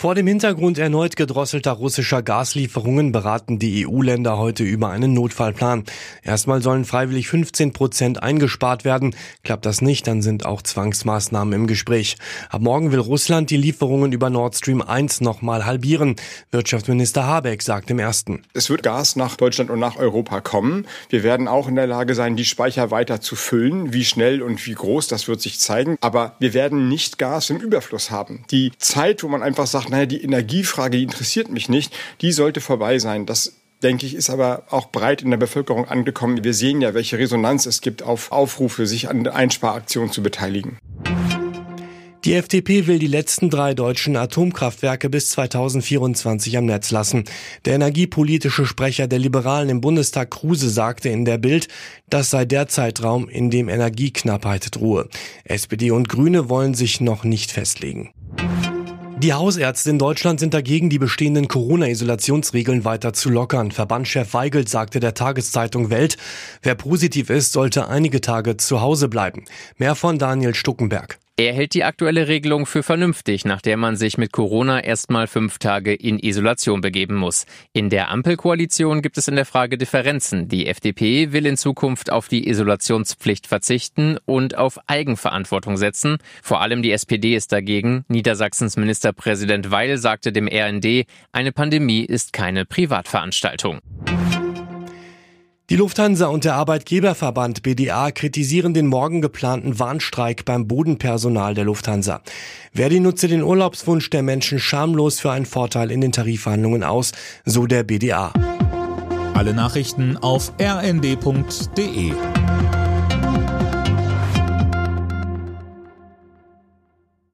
Vor dem Hintergrund erneut gedrosselter russischer Gaslieferungen beraten die EU-Länder heute über einen Notfallplan. Erstmal sollen freiwillig 15 Prozent eingespart werden. Klappt das nicht, dann sind auch Zwangsmaßnahmen im Gespräch. Ab morgen will Russland die Lieferungen über Nord Stream 1 nochmal halbieren. Wirtschaftsminister Habeck sagt im ersten. Es wird Gas nach Deutschland und nach Europa kommen. Wir werden auch in der Lage sein, die Speicher weiter zu füllen. Wie schnell und wie groß, das wird sich zeigen. Aber wir werden nicht Gas im Überfluss haben. Die Zeit, wo man einfach sagt, naja, die Energiefrage, die interessiert mich nicht, die sollte vorbei sein. Das denke ich, ist aber auch breit in der Bevölkerung angekommen. Wir sehen ja, welche Resonanz es gibt auf Aufrufe, sich an Einsparaktionen zu beteiligen. Die FDP will die letzten drei deutschen Atomkraftwerke bis 2024 am Netz lassen. Der energiepolitische Sprecher der Liberalen im Bundestag Kruse sagte in der Bild, das sei der Zeitraum, in dem Energieknappheit drohe. SPD und Grüne wollen sich noch nicht festlegen. Die Hausärzte in Deutschland sind dagegen, die bestehenden Corona-Isolationsregeln weiter zu lockern. Verbandschef Weigelt sagte der Tageszeitung Welt, wer positiv ist, sollte einige Tage zu Hause bleiben. Mehr von Daniel Stuckenberg. Er hält die aktuelle Regelung für vernünftig, nach der man sich mit Corona erstmal fünf Tage in Isolation begeben muss. In der Ampelkoalition gibt es in der Frage Differenzen. Die FDP will in Zukunft auf die Isolationspflicht verzichten und auf Eigenverantwortung setzen. Vor allem die SPD ist dagegen. Niedersachsens Ministerpräsident Weil sagte dem RND, eine Pandemie ist keine Privatveranstaltung. Die Lufthansa und der Arbeitgeberverband BDA kritisieren den morgen geplanten Warnstreik beim Bodenpersonal der Lufthansa. Verdi nutze den Urlaubswunsch der Menschen schamlos für einen Vorteil in den Tarifverhandlungen aus, so der BDA. Alle Nachrichten auf rnd.de